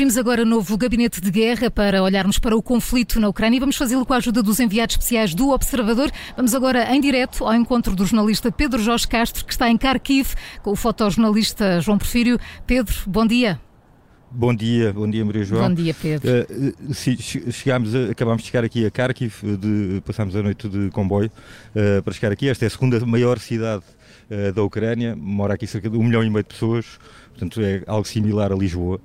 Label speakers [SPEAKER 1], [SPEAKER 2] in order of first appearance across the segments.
[SPEAKER 1] Abrimos agora novo gabinete de guerra para olharmos para o conflito na Ucrânia e vamos fazê-lo com a ajuda dos enviados especiais do Observador. Vamos agora em direto ao encontro do jornalista Pedro Jorge Castro, que está em Kharkiv, com o fotojornalista João Porfírio. Pedro, bom dia.
[SPEAKER 2] Bom dia, bom dia Maria João.
[SPEAKER 1] Bom dia, Pedro.
[SPEAKER 2] Uh, chegámos a, acabámos de chegar aqui a Kharkiv, de, passámos a noite de comboio uh, para chegar aqui. Esta é a segunda maior cidade uh, da Ucrânia, mora aqui cerca de um milhão e meio de pessoas, portanto é algo similar a Lisboa.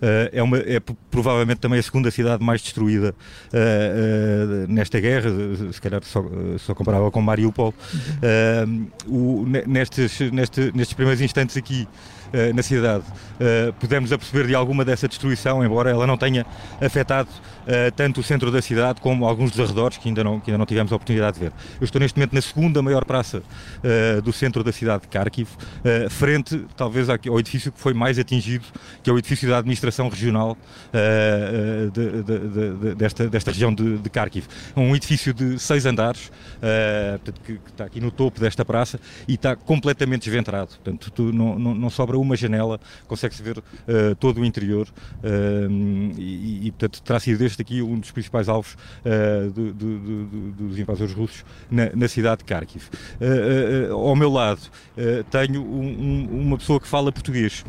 [SPEAKER 2] Uh, é, uma, é provavelmente também a segunda cidade mais destruída uh, uh, nesta guerra, se calhar só, só comparável com Mariupol. O, nestes, neste, nestes primeiros instantes aqui na cidade, pudemos aperceber de alguma dessa destruição, embora ela não tenha afetado tanto o centro da cidade como alguns dos arredores que ainda, não, que ainda não tivemos a oportunidade de ver. Eu estou neste momento na segunda maior praça do centro da cidade de Kharkiv, frente talvez ao edifício que foi mais atingido, que é o edifício da administração regional de, de, de, desta, desta região de, de Kharkiv. É um edifício de seis andares, que, que, está aqui no topo desta praça e está completamente desventrado. Portanto, não, não, não, sobra uma janela, consegue-se ver uh, todo o interior e, e, portanto, terá sido este aqui um dos principais alvos do, do, do, dos invasores russos na, na cidade de Kharkiv. ao meu lado tenho um, um, uma pessoa que fala português.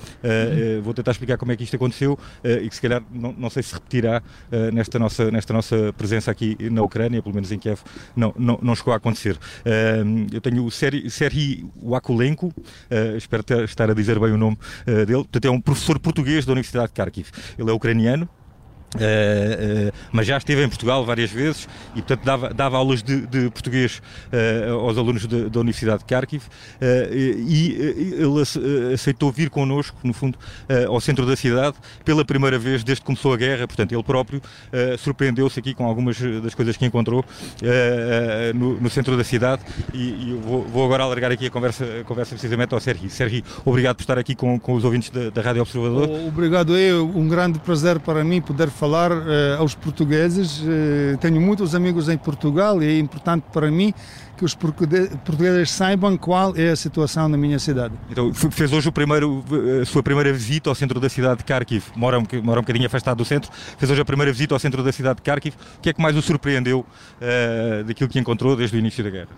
[SPEAKER 2] vou tentar explicar como é que isto aconteceu uh, e que se calhar não, não sei se repetirá uh, nesta, nossa, nesta nossa presença aqui na Ucrânia, pelo menos em Kiev, não, não, não chegou a acontecer. Uh, eu tenho o Serhi Wakulenko, espero ter, estar a dizer bem o nome dele, portanto é um professor português da Universidade de Kharkiv. Ele é ucraniano, Uh, uh, mas já esteve em Portugal várias vezes e, portanto, dava, dava aulas de, de português uh, aos alunos de, da Universidade de Kharkiv e, ele aceitou vir connosco, no fundo, ao centro da cidade pela primeira vez desde que começou a guerra. Portanto, ele próprio surpreendeu-se aqui com algumas das coisas que encontrou no, no, centro da cidade. E, e vou, vou, agora alargar aqui a conversa, a conversa precisamente ao Sergi. Sergi, obrigado por estar aqui com, com os ouvintes da, da Rádio Observador.
[SPEAKER 3] Obrigado, é um grande prazer para mim poder falar uh, aos portugueses. Uh, tenho muitos amigos em Portugal e é importante para mim que os portugueses saibam qual é a situação na minha cidade.
[SPEAKER 2] Então, fez hoje o primeiro, a sua primeira visita ao centro da cidade de Kharkiv. Mora um, mora um bocadinho afastado do centro. Fez hoje a primeira visita ao centro da cidade de Kharkiv. O que é que mais o surpreendeu uh, daquilo que encontrou desde o início da guerra?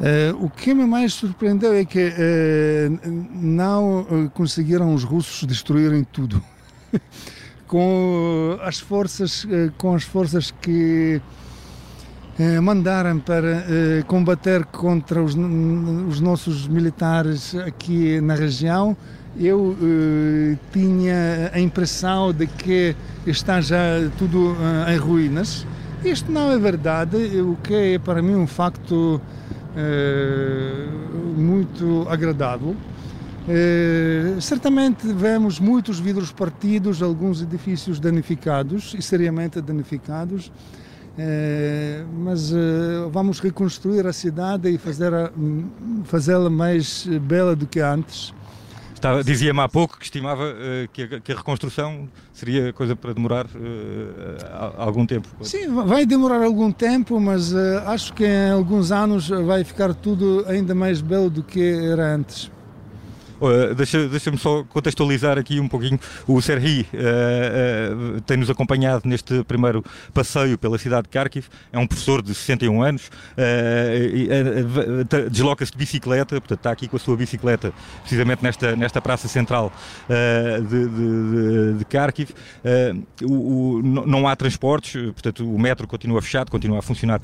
[SPEAKER 3] Uh, o que me mais surpreendeu é que uh, não conseguiram os russos destruírem tudo. com as forças, eh, com as forças que eh, mandaram para eh, combater contra os, os, nossos militares aqui na região, eu tinha a impressão de que está já tudo em ruínas. Isto não é verdade, o que é para mim um facto muito agradável. Eh, certamente vemos muitos vidros partidos, alguns edifícios danificados e seriamente danificados, eh, mas eh, vamos reconstruir a cidade e fazê-la fazê mais bela do que antes.
[SPEAKER 2] Dizia-me há pouco que estimava uh, que, a, que, a, reconstrução seria coisa para demorar uh, algum tempo.
[SPEAKER 3] Sim, vai demorar algum tempo, mas uh, acho que em alguns anos vai ficar tudo ainda mais belo do que era antes.
[SPEAKER 2] Uh, Deixa-me deixa só contextualizar aqui um pouquinho. O Serhi uh, uh, tem-nos acompanhado neste primeiro passeio pela cidade de Kharkiv. É um professor de 61 anos, desloca-se de bicicleta, portanto está aqui com a sua bicicleta, precisamente nesta, nesta praça central de, de, de, Kharkiv. O, o, não há transportes, portanto o metro continua fechado, continua a funcionar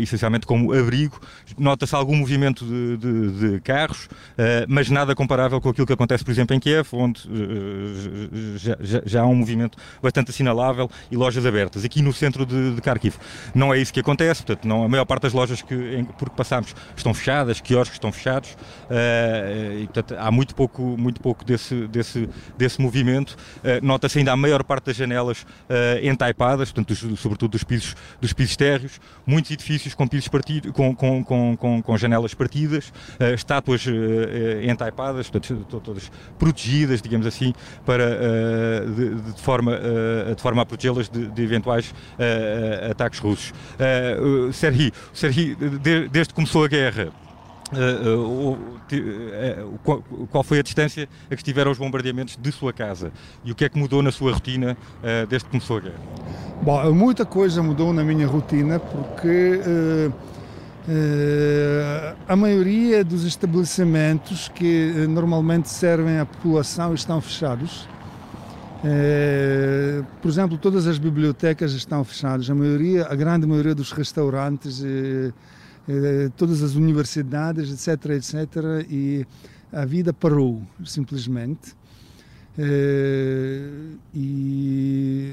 [SPEAKER 2] essencialmente como abrigo. Nota-se algum movimento de, de, de carros, mas nada comparável com aquilo que acontece, por exemplo, em Kiev, onde uh, já, já, já, há um movimento bastante assinalável e lojas abertas. Aqui no centro de, de Kharkiv não é isso que acontece, portanto, não, a maior parte das lojas que, em, por que passamos estão fechadas, quiosques estão fechados, uh, e, portanto, há muito pouco, muito pouco desse, desse, desse movimento. Uh, Nota-se ainda a maior parte das janelas entaipadas, portanto, dos, sobretudo dos pisos, dos pisos térreos, muitos edifícios com pisos partidos, com, com, com, com janelas partidas, estátuas entaipadas portanto, todas protegidas, digamos assim, para, uh, de, de, forma, uh, de forma a protegê-las de, de, eventuais uh, ataques russos. Uh, Serhi, Serhi de, desde que começou a guerra, Uh, uh, uh, qual foi a distância a que estiveram os bombardeamentos de sua casa e o que é que mudou na sua rotina desde que começou a guerra?
[SPEAKER 3] Bom, muita coisa mudou na minha rotina porque a maioria dos estabelecimentos que normalmente servem à população estão fechados. por exemplo, todas as bibliotecas estão fechadas, a maioria, a grande maioria dos restaurantes eh, todas as universidades, etc, etc, e a vida parou, simplesmente. Eh, e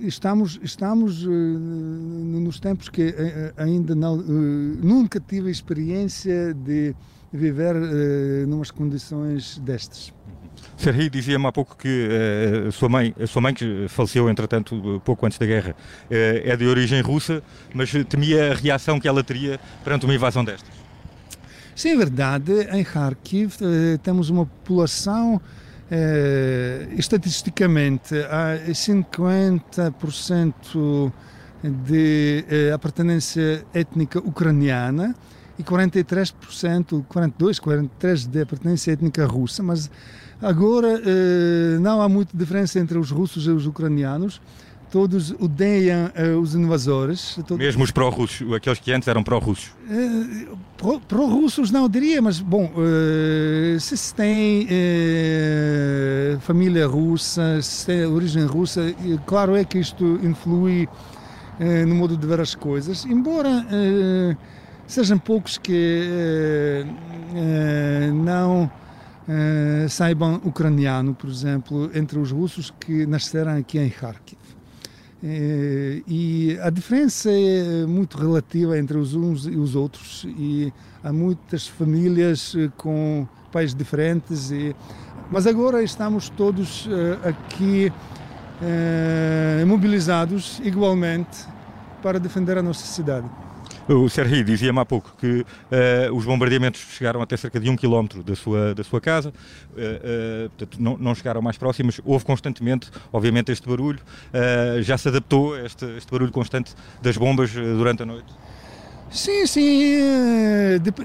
[SPEAKER 3] estamos, estamos eh, nos tempos que ainda não, nunca tive a experiência de viver numas condições destas.
[SPEAKER 2] Serri dizia-me há pouco que uh, a, sua mãe, a sua mãe, que faleceu entretanto pouco antes da guerra, uh, é de origem russa, mas temia a reação que ela teria perante uma invasão destas.
[SPEAKER 3] Sim, é verdade. Em Kharkiv uh, temos uma população, estatisticamente, há 50% de apartenência étnica ucraniana e 43%, 42, 43% de apartenência étnica russa, mas Agora, eh, não há muita diferença entre os russos e os ucranianos. Todos odeiam eh, os invasores.
[SPEAKER 2] Todos... Mesmo os pró-russos, aqueles que antes eram pró-russos?
[SPEAKER 3] Eh, pró-russos não diria, mas, bom, se se tem família russa, se tem origem russa, claro é que isto influi no modo de ver as coisas, embora sejam poucos que não uh, saibam ucraniano, por exemplo, entre os russos que nasceram aqui em Kharkiv. E a diferença é muito relativa entre os uns e os outros e há muitas famílias eh, com pais diferentes e, mas agora estamos todos uh, aqui mobilizados igualmente para defender a nossa cidade.
[SPEAKER 2] O Sergi dizia-me há pouco que uh, os bombardeamentos chegaram até cerca de um quilómetro da sua, da sua casa, uh, uh, portanto, não, não, chegaram mais próximos, houve constantemente, obviamente, este barulho. já se adaptou a este, este, barulho constante das bombas durante a noite?
[SPEAKER 3] Sim, sim,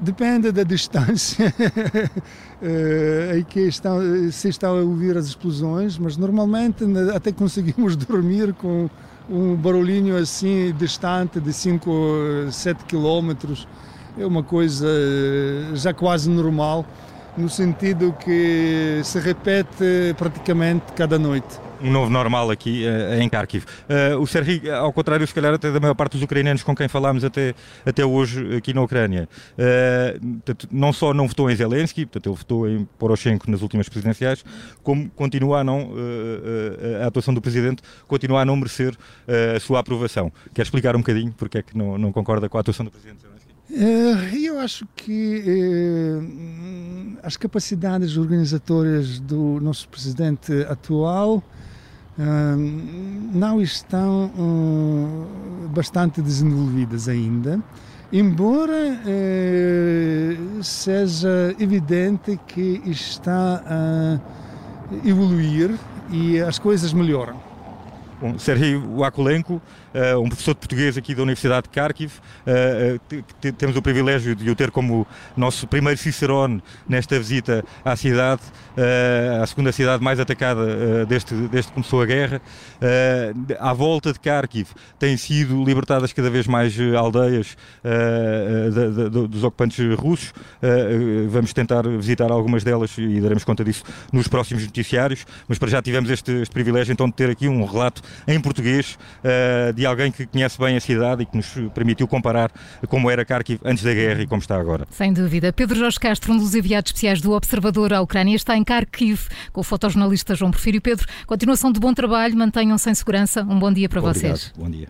[SPEAKER 3] depende da distância. Em que estão, se estão a ouvir as explosões, mas normalmente até conseguimos dormir com um barulhinho assim distante de 5, 7 quilómetros. É uma coisa eh, já quase normal, no sentido que se repete praticamente cada noite
[SPEAKER 2] um novo normal aqui uh, em Kharkiv. Uh, o Serhi, ao contrário, se calhar, até da maior parte dos ucranianos com quem falámos até, até hoje aqui na Ucrânia, uh, portanto, não só não votou em Zelensky, portanto, ele votou em Poroshenko nas últimas presidenciais, como continua a não, a atuação do presidente continua a não merecer a sua aprovação. Quer explicar um bocadinho porque é que não, não concorda com a atuação do presidente Zelensky?
[SPEAKER 3] Eu acho que as capacidades organizatórias do nosso presidente atual não estão bastante desenvolvidas ainda, embora eh, seja evidente que está a evoluir e as coisas melhoram.
[SPEAKER 2] Bom, Sergei Wakulenko, uh, um professor de português aqui da Universidade de Kharkiv, uh, temos o privilégio de o ter como nosso primeiro cicerone nesta visita à cidade, à segunda cidade mais atacada desde, desde que começou a guerra. à volta de Kharkiv têm sido libertadas cada vez mais aldeias de, de, dos ocupantes russos. vamos tentar visitar algumas delas e daremos conta disso nos próximos noticiários, mas para já tivemos este, este privilégio então de ter aqui um relato em português de alguém que conhece bem a cidade e que nos permitiu comparar como era Kharkiv antes da guerra e como está agora.
[SPEAKER 1] Sem dúvida. Pedro Jorge Castro, um dos enviados especiais do Observador à Ucrânia, está em Kharkiv com o fotojornalista João Porfírio Pedro. Continuação de bom trabalho, mantenham-se em segurança. Um bom dia para
[SPEAKER 2] Obrigado.
[SPEAKER 1] vocês.
[SPEAKER 2] Bom dia.